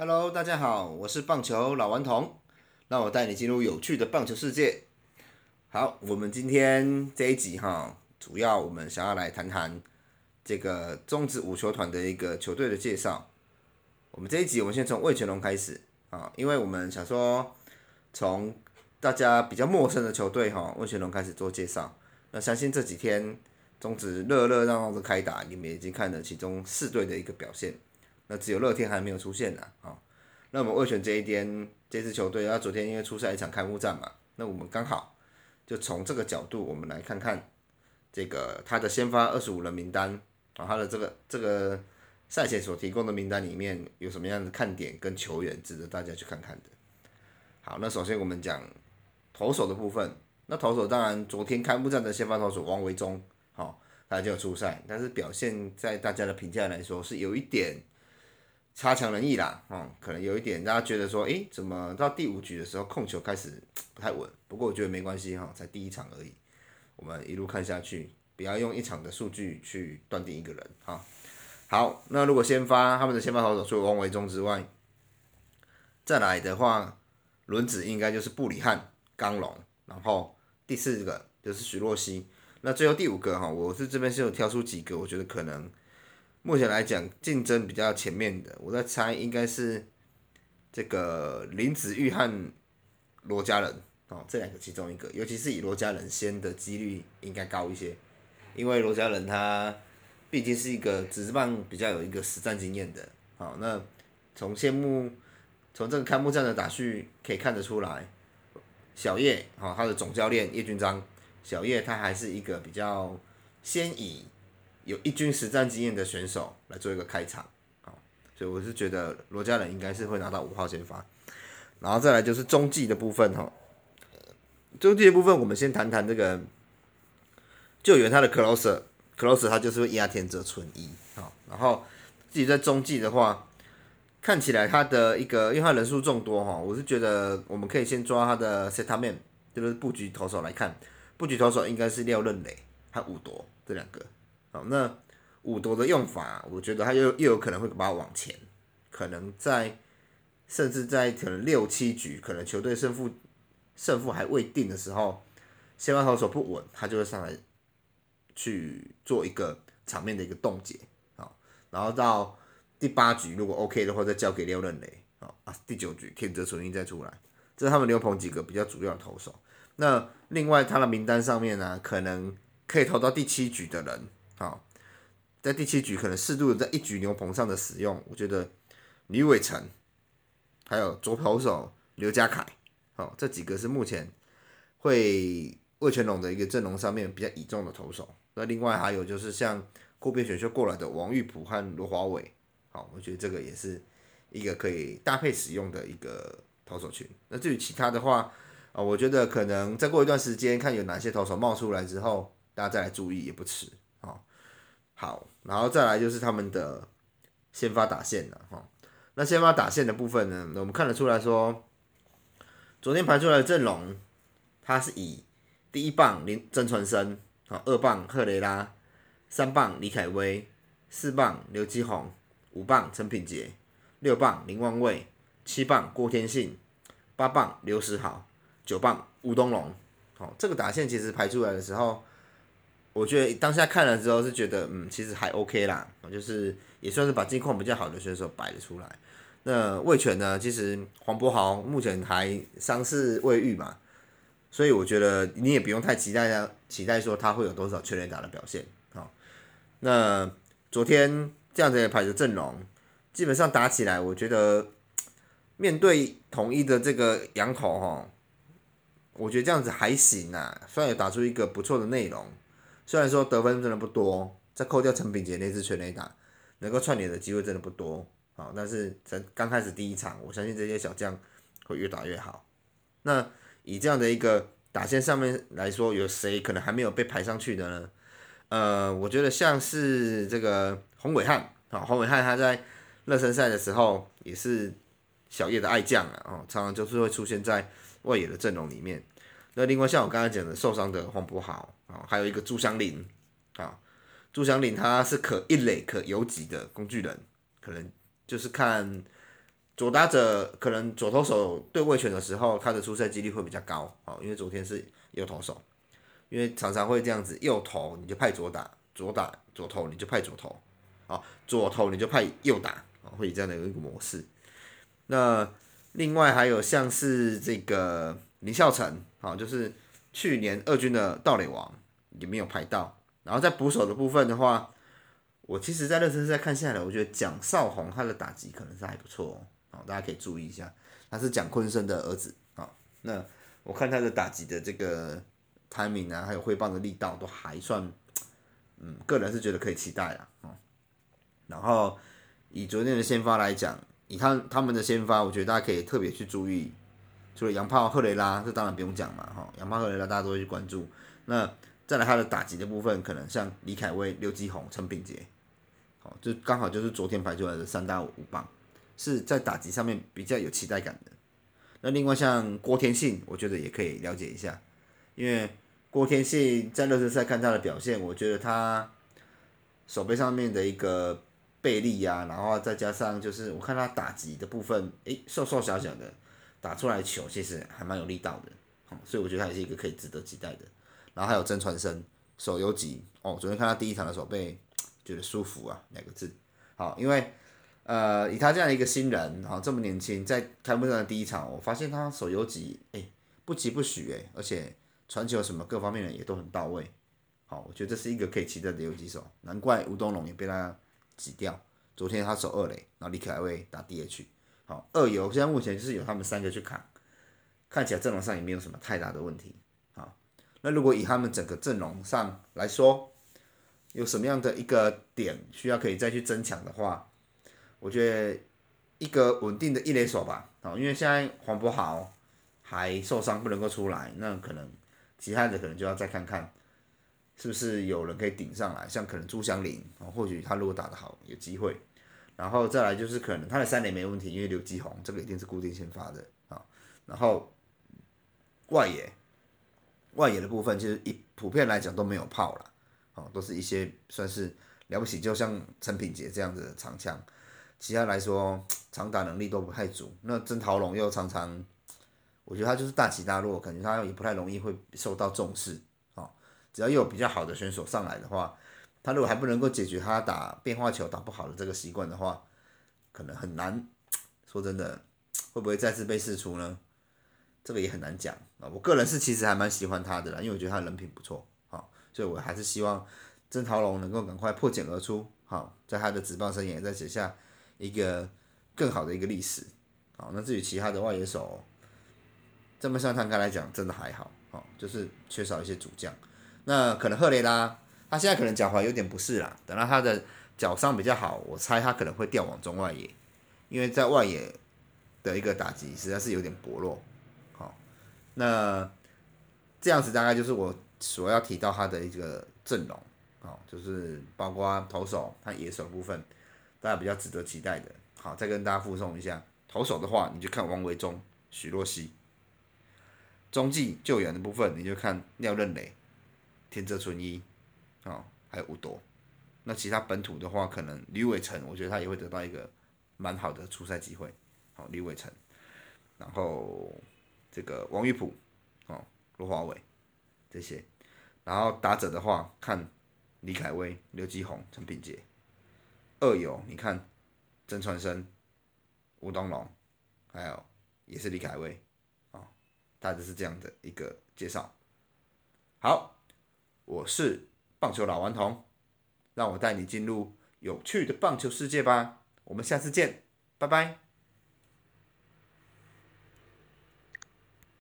Hello，大家好，我是棒球老顽童，让我带你进入有趣的棒球世界。好，我们今天这一集哈，主要我们想要来谈谈这个中职五球团的一个球队的介绍。我们这一集，我们先从魏全龙开始啊，因为我们想说从大家比较陌生的球队哈，魏全龙开始做介绍。那相信这几天中职热热闹闹的开打，你们已经看了其中四队的一个表现。那只有乐天还没有出现呢，啊，那我们魏选这一天这支球队，他昨天因为出赛一场开幕战嘛，那我们刚好就从这个角度，我们来看看这个他的先发二十五人名单，啊，他的这个这个赛前所提供的名单里面有什么样的看点跟球员值得大家去看看的。好，那首先我们讲投手的部分，那投手当然昨天开幕战的先发投手王维忠，好，他就出赛，但是表现在大家的评价来说是有一点。差强人意啦，哦，可能有一点，大家觉得说，诶，怎么到第五局的时候控球开始 不太稳？不过我觉得没关系哈，才第一场而已，我们一路看下去，不要用一场的数据去断定一个人哈。好，那如果先发他们的先发投手除了王维忠之外，再来的话，轮子应该就是布里汉、刚龙，然后第四个就是许洛西，那最后第五个哈，我是这边是有挑出几个，我觉得可能。目前来讲，竞争比较前面的，我在猜应该是这个林子玉和罗家人哦，这两个其中一个，尤其是以罗家人先的几率应该高一些，因为罗家人他毕竟是一个职棒比较有一个实战经验的，好，那从谢幕从这个开幕战的打序可以看得出来，小叶好，他的总教练叶军章，小叶他还是一个比较先以。有一军实战经验的选手来做一个开场，好，所以我是觉得罗家人应该是会拿到五号先发，然后再来就是中继的部分哈，中继的部分我们先谈谈这个救援他的 closer，closer 他就是压田泽纯一，好，然后自己在中继的话，看起来他的一个，因为他人数众多哈，我是觉得我们可以先抓他的 set man，就是布局投手来看，布局投手应该是廖任磊和武夺这两个。好，那五夺的用法，我觉得他又又有可能会把它往前，可能在甚至在可能六七局，可能球队胜负胜负还未定的时候，先发投手不稳，他就会上来去做一个场面的一个冻结，好，然后到第八局如果 OK 的话，再交给廖任磊，好啊，第九局天泽纯一再出来，这是他们牛棚几个比较主要的投手。那另外他的名单上面呢，可能可以投到第七局的人。好，在第七局可能适度的在一局牛棚上的使用，我觉得李伟成还有左投手刘家凯，好这几个是目前会魏全龙的一个阵容上面比较倚重的投手。那另外还有就是像后边选秀过来的王玉普和罗华伟，好，我觉得这个也是一个可以搭配使用的一个投手群。那至于其他的话，啊，我觉得可能再过一段时间看有哪些投手冒出来之后，大家再来注意也不迟。好，然后再来就是他们的先发打线了哈。那先发打线的部分呢，我们看得出来说，昨天排出来的阵容，它是以第一棒林曾传生，好，二棒赫雷拉，三棒李凯威，四棒刘基宏，五棒陈品杰，六棒林万卫，七棒郭天信，八棒刘时豪，九棒吴东龙。好，这个打线其实排出来的时候。我觉得当下看了之后是觉得，嗯，其实还 OK 啦，就是也算是把近况比较好的选手摆了出来。那魏权呢，其实黄博豪目前还伤势未愈嘛，所以我觉得你也不用太期待他期待说他会有多少全垒打的表现。哦，那昨天这样子的排的阵容，基本上打起来，我觉得面对统一的这个羊头哈，我觉得这样子还行啊，虽然有打出一个不错的内容。虽然说得分真的不多，在扣掉陈炳杰那次全垒打，能够串联的机会真的不多，好，但是才刚开始第一场，我相信这些小将会越打越好。那以这样的一个打线上面来说，有谁可能还没有被排上去的呢？呃，我觉得像是这个洪伟汉，啊，洪伟汉他在热身赛的时候也是小叶的爱将啊，哦，常常就是会出现在外野的阵容里面。那另外像我刚才讲的受伤的黄博豪。啊，还有一个朱祥林，啊，朱祥林他是可一垒可游击的工具人，可能就是看左打者可能左投手对位权的时候，他的出赛几率会比较高，啊，因为昨天是右投手，因为常常会这样子，右投你就派左打，左打左投你就派左投，啊，左投你就派右打，啊，会以这样的一个模式。那另外还有像是这个林孝成，啊，就是去年二军的盗垒王也没有排到，然后在捕手的部分的话，我其实在热身赛看下来，我觉得蒋少红他的打击可能是还不错哦。好，大家可以注意一下，他是蒋坤生的儿子啊。那我看他的打击的这个 timing 啊，还有挥棒的力道都还算，嗯，个人是觉得可以期待啊。然后以昨天的先发来讲，以他他们的先发，我觉得大家可以特别去注意，除了洋炮赫雷拉，这当然不用讲嘛，哈，洋炮赫雷拉大家都会去关注。那再来他的打击的部分，可能像李凯威、刘基宏、陈炳杰，好，就刚好就是昨天排出来的三大五棒。是在打击上面比较有期待感的。那另外像郭天信，我觉得也可以了解一下，因为郭天信在热身赛看他的表现，我觉得他手背上面的一个背力呀，然后再加上就是我看他打击的部分，诶，瘦瘦小小的，打出来球其实还蛮有力道的，所以我觉得他也是一个可以值得期待的。然后还有曾传生，手游级哦，昨天看他第一场的时候被，觉得舒服啊，两个字，好，因为。呃，以他这样一个新人，哈，这么年轻，在开幕战的第一场，我发现他手游级，哎，不急不许，哎，而且传球什么各方面的也都很到位，好，我觉得这是一个可以期待的游击手，难怪吴东龙也被他挤掉。昨天他守二垒，然后李凯威打 DH，好，二游现在目前就是有他们三个去扛，看起来阵容上也没有什么太大的问题，好，那如果以他们整个阵容上来说，有什么样的一个点需要可以再去增强的话？我觉得一个稳定的一垒手吧，哦，因为现在黄博豪还受伤不能够出来，那可能其他的可能就要再看看，是不是有人可以顶上来，像可能朱祥林，哦，或许他如果打得好有机会，然后再来就是可能他的三垒没问题，因为刘基宏这个一定是固定先发的啊，然后外野外野的部分其实一普遍来讲都没有炮了，哦，都是一些算是了不起，就像陈品杰这样子的长枪。其他来说，长打能力都不太足。那曾桃龙又常常，我觉得他就是大起大落，感觉他也不太容易会受到重视。哦，只要有比较好的选手上来的话，他如果还不能够解决他打变化球打不好的这个习惯的话，可能很难。说真的，会不会再次被试出呢？这个也很难讲啊。我个人是其实还蛮喜欢他的啦，因为我觉得他人品不错。啊，所以我还是希望曾陶龙能够赶快破茧而出。好，在他的职棒生涯再写下。一个更好的一个历史，好，那至于其他的外野手，这么上摊开来讲，真的还好，好，就是缺少一些主将。那可能赫雷拉，他现在可能脚踝有点不适啦，等到他的脚伤比较好，我猜他可能会调往中外野，因为在外野的一个打击实在是有点薄弱，好，那这样子大概就是我所要提到他的一个阵容，好，就是包括投手和野手部分。大家比较值得期待的，好，再跟大家附送一下。投手的话，你就看王维忠、许若曦；中继救援的部分，你就看廖任磊、田泽纯一，啊，还有吴铎。那其他本土的话，可能吕伟成，我觉得他也会得到一个蛮好的出赛机会。好，吕伟成，然后这个王玉普，哦，罗华伟这些。然后打者的话，看李凯威、刘基宏、陈炳杰。二游，你看，曾传生、吴东龙，还有也是李凯威，啊，大致是这样的一个介绍。好，我是棒球老顽童，让我带你进入有趣的棒球世界吧。我们下次见，拜拜。